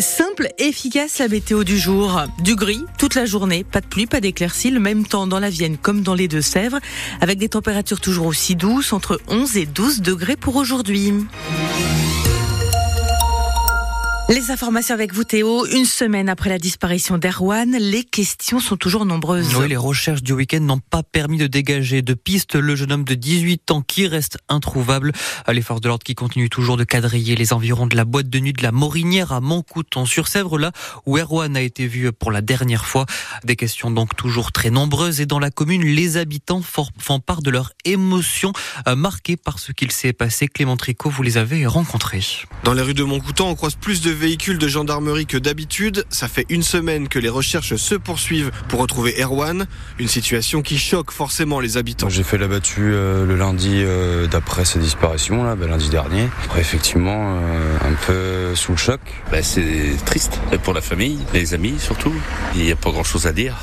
Simple, efficace la météo du jour. Du gris toute la journée, pas de pluie, pas d'éclaircies, le même temps dans la Vienne comme dans les Deux-Sèvres, avec des températures toujours aussi douces, entre 11 et 12 degrés pour aujourd'hui. Les informations avec vous Théo. Une semaine après la disparition d'Erwan, les questions sont toujours nombreuses. Oui, les recherches du week-end n'ont pas permis de dégager de pistes le jeune homme de 18 ans qui reste introuvable. Les forces de l'ordre qui continuent toujours de quadriller les environs de la boîte de nuit de la Morinière à Montcouton-sur-Sèvre, là où Erwan a été vu pour la dernière fois. Des questions donc toujours très nombreuses et dans la commune, les habitants font part de leur émotion euh, marquée par ce qu'il s'est passé. Clément Tricot, vous les avez rencontrés. Dans les rues de Montcouton, on croise plus de véhicules de gendarmerie que d'habitude. Ça fait une semaine que les recherches se poursuivent pour retrouver Erwan. Une situation qui choque forcément les habitants. J'ai fait la battue euh, le lundi euh, d'après sa disparition, là, bah, lundi dernier. Après, effectivement, euh, un peu sous le choc. Bah, c'est triste pour la famille, les amis surtout. Il n'y a pas grand chose à dire.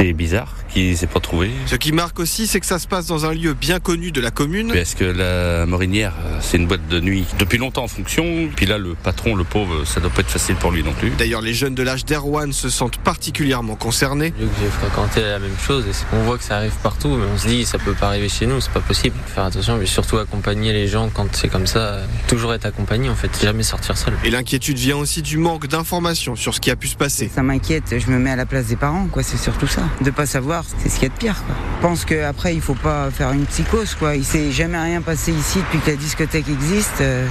C'est bizarre qui s'est pas trouvé. Ce qui marque aussi, c'est que ça se passe dans un lieu bien connu de la commune. Est-ce que la Morinière, c'est une boîte de nuit depuis longtemps en fonction Puis là, le patron, le pauvre, ça doit pas être facile pour lui non plus. D'ailleurs, les jeunes de l'âge d'Erwan se sentent particulièrement concernés. que j'ai fréquenté la même chose et on voit que ça arrive partout, mais on se dit ça peut pas arriver chez nous, c'est pas possible. Faire attention, mais surtout accompagner les gens quand c'est comme ça. Toujours être accompagné en fait, jamais sortir seul. Et l'inquiétude vient aussi du manque d'informations sur ce qui a pu se passer. Ça m'inquiète, je me mets à la place des parents, quoi. C'est surtout ça, de pas savoir, c'est ce qu'il y a de pire. Je pense qu'après il faut pas faire une psychose, quoi. Il s'est jamais rien passé ici depuis que la discothèque existe. Euh,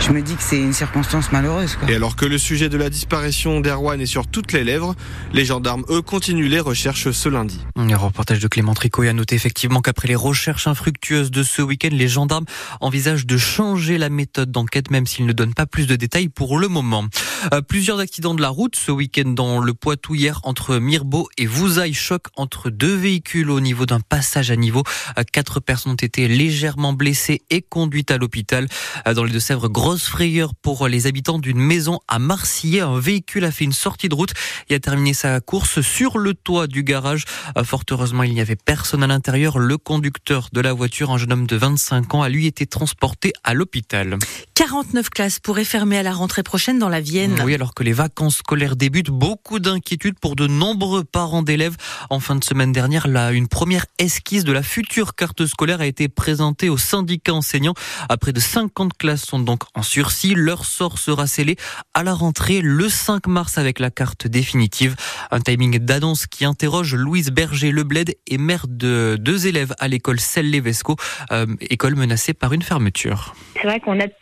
je me dis que c'est une circonstance malheureuse. Quoi. Et alors que le sujet de la disparition d'Erwan est sur toutes les lèvres, les gendarmes, eux, continuent les recherches ce lundi. Un reportage de Clément Tricot a noté effectivement qu'après les recherches infructueuses de ce week-end, les gendarmes envisagent de changer la méthode d'enquête, même s'ils ne donnent pas plus de détails pour le moment. Euh, plusieurs accidents de la route ce week-end dans le Poitou hier entre Mirbeau et Vouzaille. Choc entre deux véhicules au niveau d'un passage à niveau. Euh, quatre personnes ont été légèrement blessées et conduites à l'hôpital. Euh, dans les Deux-Sèvres, grosse frayeur pour les habitants d'une maison à Marcillet. Un véhicule a fait une sortie de route et a terminé sa course sur le toit du garage. Fort heureusement, il n'y avait personne à l'intérieur. Le conducteur de la voiture, un jeune homme de 25 ans, a lui été transporté à l'hôpital. 49 classes pourraient fermer à la rentrée prochaine dans la Vienne. Oui, alors que les vacances scolaires débutent, beaucoup d'inquiétudes pour de nombreux parents d'élèves. En fin de semaine dernière, là, une première esquisse de la future carte scolaire a été présentée au syndicat enseignant. À près de 50 classes sont donc en sursis. Leur sort sera scellé à la rentrée le 5 mars avec la carte définitive. Un timing d'annonce qui interroge Louise Berger-Lebled et mère de deux élèves à l'école Selle-Levesco, euh, école menacée par une fermeture.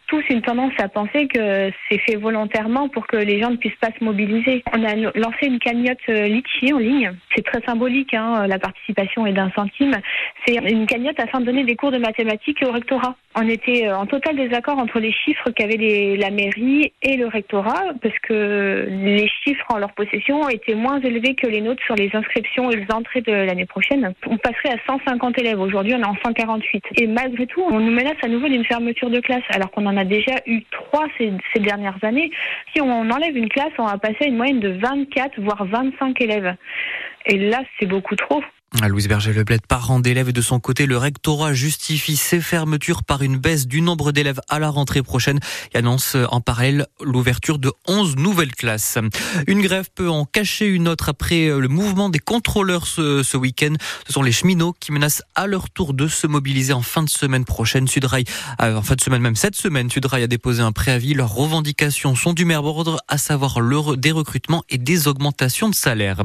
Tous une tendance à penser que c'est fait volontairement pour que les gens ne puissent pas se mobiliser. On a lancé une cagnotte euh, Litchi en ligne. C'est très symbolique, hein, la participation est d'un centime. C'est une cagnotte afin de donner des cours de mathématiques au rectorat. On était euh, en total désaccord entre les chiffres qu'avait la mairie et le rectorat, parce que les chiffres en leur possession étaient moins élevés que les nôtres sur les inscriptions et les entrées de l'année prochaine. On passerait à 150 élèves. Aujourd'hui, on est en 148. Et malgré tout, on nous menace à nouveau d'une fermeture de classe, alors qu'on en a déjà eu trois ces, ces, dernières années. Si on enlève une classe, on va passer à une moyenne de 24, voire 25 élèves. Et là, c'est beaucoup trop. Louise Berger-Lebled, parent d'élèves de son côté, le rectorat justifie ses fermetures par une baisse du nombre d'élèves à la rentrée prochaine et annonce en parallèle l'ouverture de 11 nouvelles classes. Une grève peut en cacher une autre après le mouvement des contrôleurs ce, ce week-end. Ce sont les cheminots qui menacent à leur tour de se mobiliser en fin de semaine prochaine. Sudrail, euh, en fin de semaine même cette semaine, Sudrail a déposé un préavis. Leurs revendications sont du maire ordre, à savoir le, des recrutements et des augmentations de salaire.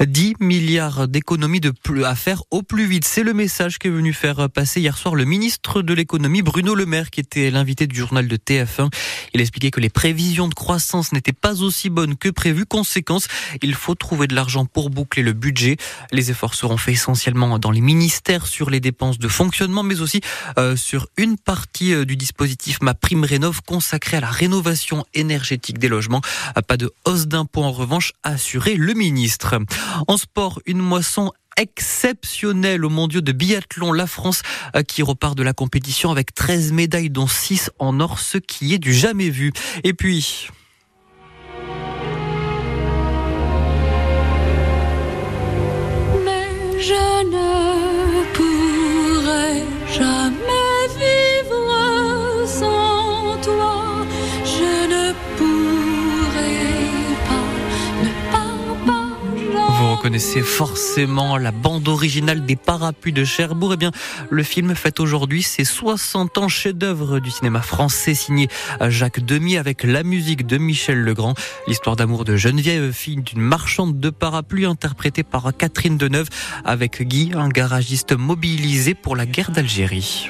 10 milliards d'économies de à faire au plus vite. C'est le message qu'est venu faire passer hier soir le ministre de l'économie Bruno Le Maire qui était l'invité du journal de TF1. Il expliquait que les prévisions de croissance n'étaient pas aussi bonnes que prévu. Conséquence, il faut trouver de l'argent pour boucler le budget. Les efforts seront faits essentiellement dans les ministères sur les dépenses de fonctionnement, mais aussi euh, sur une partie euh, du dispositif Ma Prime Rénov consacrée à la rénovation énergétique des logements. Pas de hausse d'impôts en revanche, assuré le ministre. En sport, une moisson exceptionnel au mondiaux de biathlon. La France euh, qui repart de la compétition avec 13 médailles dont 6 en or, ce qui est du jamais vu. Et puis... connaissez forcément la bande originale des Parapluies de Cherbourg. Eh bien, le film fête aujourd'hui ses 60 ans chef-d'œuvre du cinéma français signé Jacques Demy avec la musique de Michel Legrand. L'histoire d'amour de Geneviève, fille d'une marchande de parapluies interprétée par Catherine Deneuve avec Guy, un garagiste mobilisé pour la guerre d'Algérie.